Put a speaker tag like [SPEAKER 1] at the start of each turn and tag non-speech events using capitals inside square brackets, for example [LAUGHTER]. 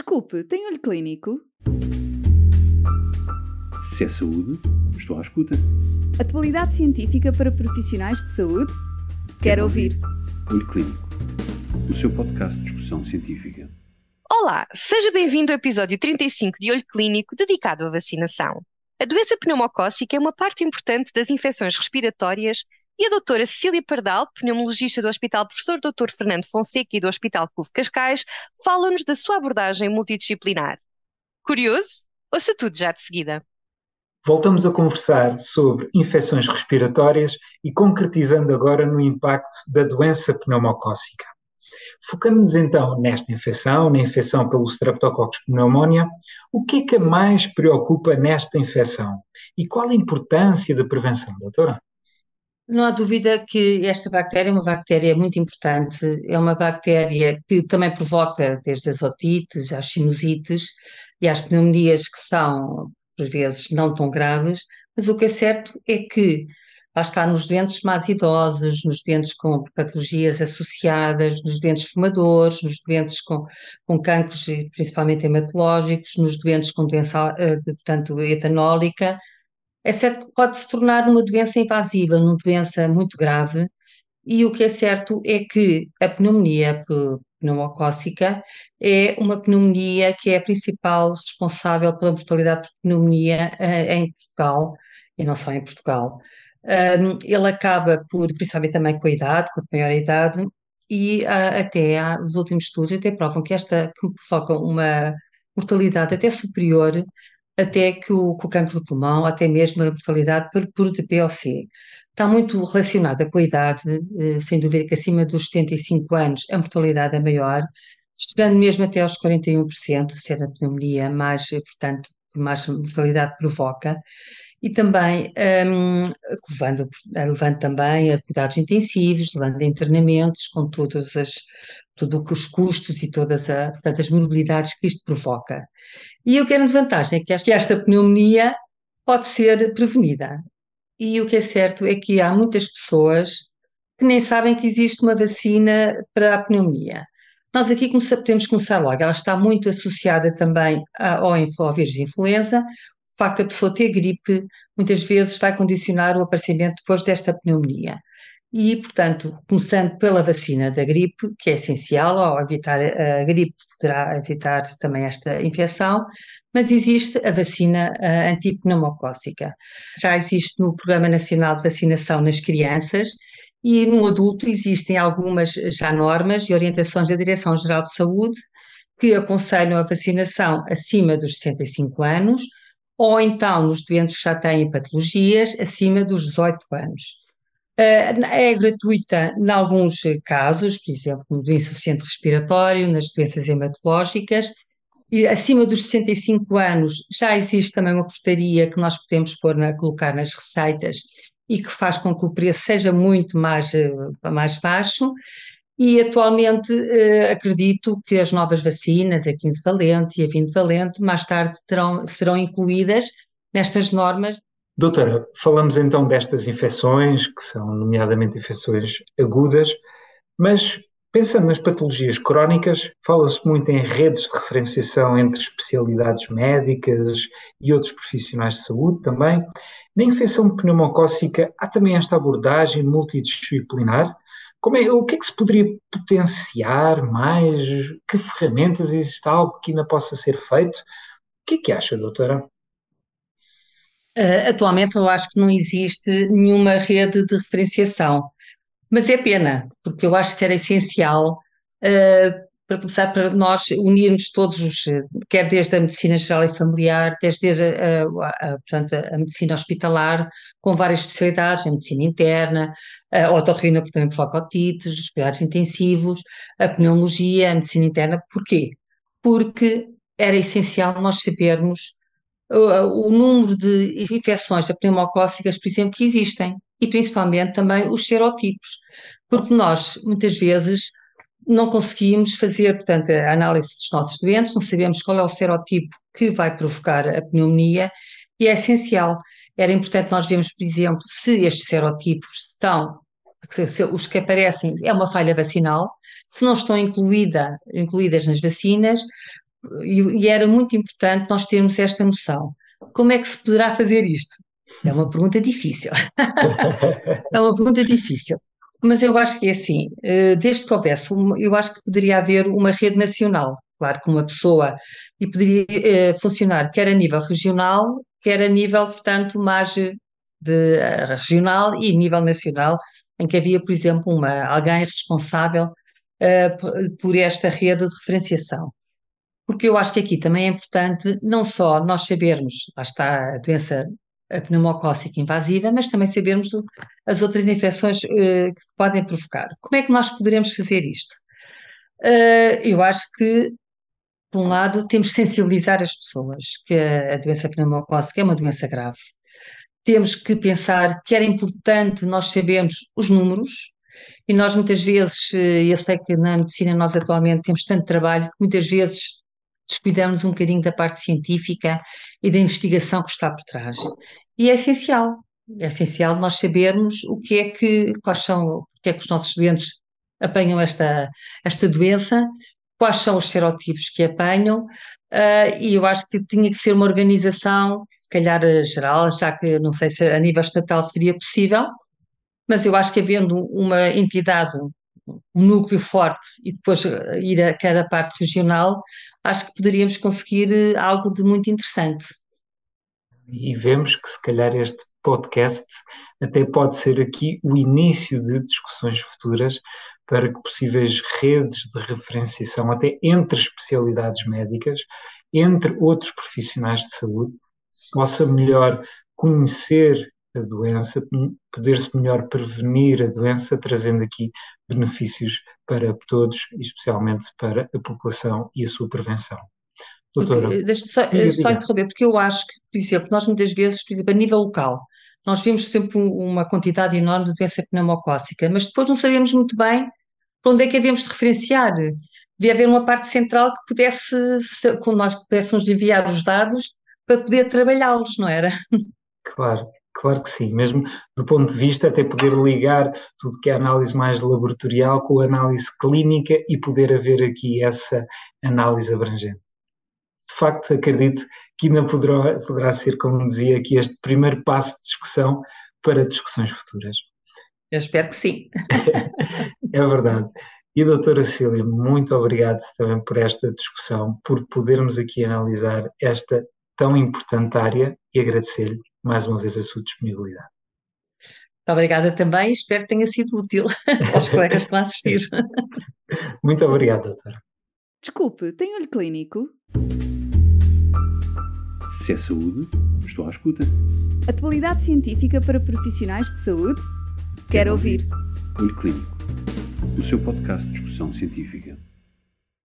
[SPEAKER 1] Desculpe, tem olho clínico?
[SPEAKER 2] Se é saúde, estou à escuta.
[SPEAKER 1] Atualidade científica para profissionais de saúde? Quero ouvir.
[SPEAKER 2] Olho Clínico, o seu podcast de discussão científica.
[SPEAKER 3] Olá, seja bem-vindo ao episódio 35 de Olho Clínico dedicado à vacinação. A doença pneumocócica é uma parte importante das infecções respiratórias e a doutora Cecília Pardal, pneumologista do Hospital Professor Dr. Fernando Fonseca e do Hospital CUF Cascais, fala-nos da sua abordagem multidisciplinar. Curioso? Ouça tudo já de seguida.
[SPEAKER 4] Voltamos a conversar sobre infecções respiratórias e concretizando agora no impacto da doença pneumocócica. Focando-nos então nesta infecção, na infecção pelo Streptococcus pneumonia, o que é que mais preocupa nesta infecção? E qual a importância da prevenção, doutora?
[SPEAKER 5] Não há dúvida que esta bactéria é uma bactéria muito importante, é uma bactéria que também provoca desde as otites às sinusites e às pneumonias que são, por vezes, não tão graves, mas o que é certo é que lá está nos doentes mais idosos, nos doentes com patologias associadas, nos doentes fumadores, nos doentes com, com cancros, principalmente hematológicos, nos doentes com doença, eh, portanto, etanólica, é certo que pode se tornar uma doença invasiva, uma doença muito grave, e o que é certo é que a pneumonia pneumocócica é uma pneumonia que é a principal responsável pela mortalidade por pneumonia uh, em Portugal, e não só em Portugal. Ele acaba por, principalmente também com a idade, a maior idade, e uh, até os últimos estudos até provam que esta que provoca uma mortalidade até superior até que o, que o cancro do pulmão, até mesmo a mortalidade por, por DPOC. Está muito relacionada com a idade, eh, sem dúvida que acima dos 75 anos a mortalidade é maior, chegando mesmo até aos 41%, sendo a pneumonia mais, eh, portanto, mais mortalidade provoca e também um, levando, levando também a cuidados intensivos, levando a internamentos, com todos as, tudo os custos e todas a, as mobilidades que isto provoca. E a grande vantagem é que esta, que esta pneumonia pode ser prevenida. E o que é certo é que há muitas pessoas que nem sabem que existe uma vacina para a pneumonia. Nós aqui podemos começar logo. Ela está muito associada também ao, ao vírus de influenza, o facto da pessoa ter gripe muitas vezes vai condicionar o aparecimento depois desta pneumonia. E, portanto, começando pela vacina da gripe, que é essencial, ao evitar a gripe, poderá evitar também esta infecção, mas existe a vacina antipneumocócica. Já existe no Programa Nacional de Vacinação nas Crianças e no adulto existem algumas já normas e orientações da Direção-Geral de Saúde que aconselham a vacinação acima dos 65 anos, ou então nos doentes que já têm patologias acima dos 18 anos. Eh, é gratuita em alguns casos, por exemplo, no insuficiente respiratório, nas doenças hematológicas, e acima dos 65 anos já existe também uma portaria que nós podemos pôr na, colocar nas receitas e que faz com que o preço seja muito mais, eh, mais baixo e atualmente eh, acredito que as novas vacinas, a 15 valente e a 20 valente, mais tarde terão, serão incluídas nestas normas.
[SPEAKER 4] Doutora, falamos então destas infecções, que são nomeadamente infecções agudas, mas pensando nas patologias crónicas, fala-se muito em redes de referenciação entre especialidades médicas e outros profissionais de saúde também. Na infecção pneumocócica há também esta abordagem multidisciplinar, como é, o que é que se poderia potenciar mais? Que ferramentas existe algo que ainda possa ser feito? O que é que acha, doutora?
[SPEAKER 5] Uh, atualmente eu acho que não existe nenhuma rede de referenciação, mas é pena, porque eu acho que era essencial uh, para começar, para nós unirmos todos os, quer desde a medicina geral e familiar, desde, a, a, a, portanto, a medicina hospitalar, com várias especialidades, a medicina interna, a otorrina, porque também provoca otites, os cuidados intensivos, a pneumologia, a medicina interna. Porquê? Porque era essencial nós sabermos o, número de infecções pneumocócicas, por exemplo, que existem, e principalmente também os serotipos, porque nós, muitas vezes, não conseguimos fazer, portanto, a análise dos nossos doentes, não sabemos qual é o serotipo que vai provocar a pneumonia e é essencial. Era importante nós vermos, por exemplo, se estes serotipos estão, se, se os que aparecem, é uma falha vacinal, se não estão incluída, incluídas nas vacinas, e, e era muito importante nós termos esta noção. Como é que se poderá fazer isto? É uma pergunta difícil. [LAUGHS] é uma pergunta difícil. Mas eu acho que é assim, eh, desde que houvesse, eu acho que poderia haver uma rede nacional, claro que uma pessoa, e poderia eh, funcionar quer a nível regional, quer a nível, portanto, mais de uh, regional e nível nacional, em que havia, por exemplo, uma, alguém responsável uh, por esta rede de referenciação. Porque eu acho que aqui também é importante não só nós sabermos, lá está a doença pneumocócica invasiva, mas também sabermos as outras infecções uh, que podem provocar. Como é que nós poderemos fazer isto? Uh, eu acho que, por um lado, temos que sensibilizar as pessoas que a doença pneumocócica é uma doença grave. Temos que pensar que era importante nós sabermos os números, e nós muitas vezes, eh, eu sei que na medicina nós atualmente temos tanto trabalho que muitas vezes descuidamos um bocadinho da parte científica e da investigação que está por trás. E é essencial, é essencial nós sabermos o que é que, quais são, porque é que os nossos doentes apanham esta, esta doença, quais são os serotipos que apanham, uh, e eu acho que tinha que ser uma organização, se calhar geral, já que não sei se a nível estatal seria possível, mas eu acho que havendo uma entidade um núcleo forte e depois eh, ir a cada parte regional, acho que poderíamos conseguir eh, algo de muito interessante.
[SPEAKER 4] E vemos que se calhar este podcast até pode ser aqui o início de discussões futuras para que possíveis redes de referenciação, até entre especialidades médicas, entre outros profissionais de saúde, possa melhor conhecer a doença, poder-se melhor prevenir a doença, trazendo aqui benefícios para todos, especialmente para a população e a sua prevenção.
[SPEAKER 5] Doutora, eh, deixa-me só, diga, só interromper, porque eu acho que, por exemplo, nós muitas vezes, por exemplo, a nível local, nós vemos sempre uma quantidade enorme de doença pneumocócica, mas depois não sabemos muito bem para onde é que havemos de referenciar. Devia haver uma parte central que pudesse, quando nós pudéssemos enviar os dados para poder trabalhá-los, não era?
[SPEAKER 4] Claro, Claro que sim, mesmo do ponto de vista até poder ligar tudo que é análise mais laboratorial com a análise clínica e poder haver aqui essa análise abrangente. De facto, acredito que ainda poderá, poderá ser, como dizia aqui, este primeiro passo de discussão para discussões futuras.
[SPEAKER 5] Eu espero que sim. [LAUGHS]
[SPEAKER 4] é verdade. E doutora Cília, muito obrigado também por esta discussão, por podermos aqui analisar esta tão importante área e agradecer-lhe mais uma vez a sua disponibilidade.
[SPEAKER 5] Muito obrigada também, espero que tenha sido útil [LAUGHS] aos colegas que estão a assistir.
[SPEAKER 4] Muito obrigado, doutora.
[SPEAKER 1] Desculpe, tem olho clínico?
[SPEAKER 2] Se é saúde, estou à escuta.
[SPEAKER 1] Atualidade científica para profissionais de saúde? Quero, Quero ouvir.
[SPEAKER 2] ouvir. Olho Clínico, o seu podcast de discussão científica.